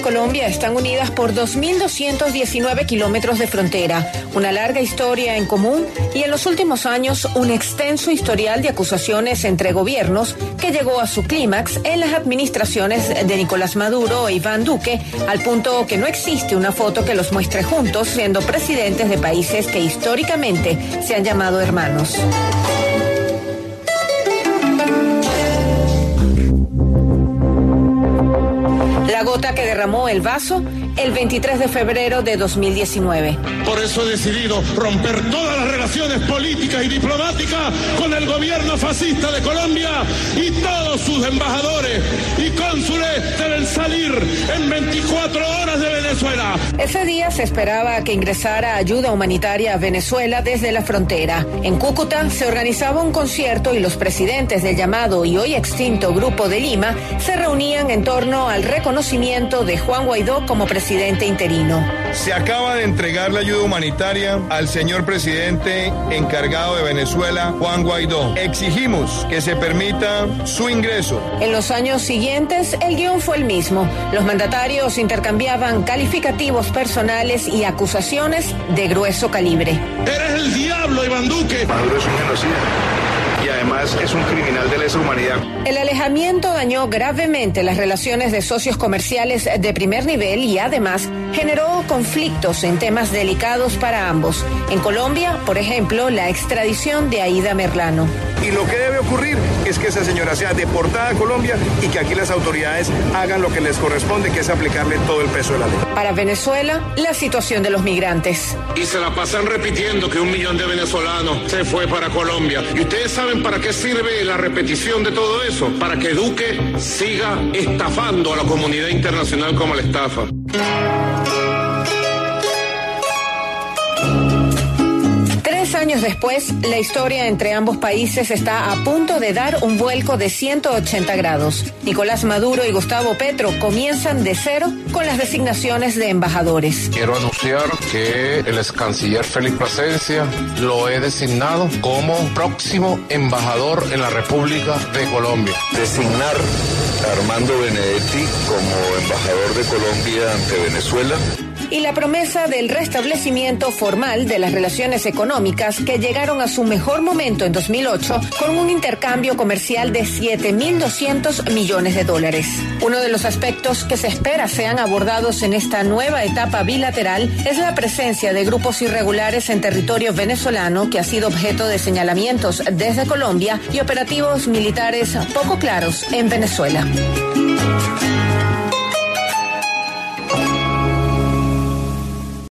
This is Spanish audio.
Colombia están unidas por 2.219 kilómetros de frontera, una larga historia en común y en los últimos años un extenso historial de acusaciones entre gobiernos que llegó a su clímax en las administraciones de Nicolás Maduro e Iván Duque, al punto que no existe una foto que los muestre juntos siendo presidentes de países que históricamente se han llamado hermanos. La gota que derramó el vaso el 23 de febrero de 2019. Por eso he decidido romper todas las relaciones políticas y diplomáticas con el gobierno fascista de Colombia y todos sus embajadores y cónsules deben salir en 24 horas de Venezuela. Ese día se esperaba que ingresara ayuda humanitaria a Venezuela desde la frontera. En Cúcuta se organizaba un concierto y los presidentes del llamado y hoy extinto Grupo de Lima se reunían en torno al reconocimiento de Juan Guaidó como presidente interino. Se acaba de entregar la ayuda humanitaria al señor presidente encargado de Venezuela, Juan Guaidó. Exigimos que se permita su ingreso. En los años siguientes, el guion fue el mismo. Los mandatarios intercambiaban calificativos personales y acusaciones de grueso calibre. Eres el diablo, Iván Duque. Maduro es un genocida y además es un criminal de lesa humanidad. El alejamiento dañó gravemente las relaciones de socios comerciales de primer nivel y además generó conflictos en temas delicados para ambos. En Colombia, por ejemplo, la extradición de Aida Merlano. Y lo que debe ocurrir es que esa señora sea deportada a Colombia y que aquí las autoridades hagan lo que les corresponde, que es aplicarle todo el peso de la ley. Para Venezuela, la situación de los migrantes. Y se la pasan repitiendo que un millón de venezolanos se fue para Colombia. Y ustedes saben para qué sirve la repetición de todo eso? Para que Duque siga estafando a la comunidad internacional como la estafa. Años después, la historia entre ambos países está a punto de dar un vuelco de 180 grados. Nicolás Maduro y Gustavo Petro comienzan de cero con las designaciones de embajadores. Quiero anunciar que el ex canciller Félix Plasencia lo he designado como próximo embajador en la República de Colombia. Designar a Armando Benedetti como embajador de Colombia ante Venezuela y la promesa del restablecimiento formal de las relaciones económicas que llegaron a su mejor momento en 2008 con un intercambio comercial de 7.200 millones de dólares. Uno de los aspectos que se espera sean abordados en esta nueva etapa bilateral es la presencia de grupos irregulares en territorio venezolano que ha sido objeto de señalamientos desde Colombia y operativos militares poco claros en Venezuela.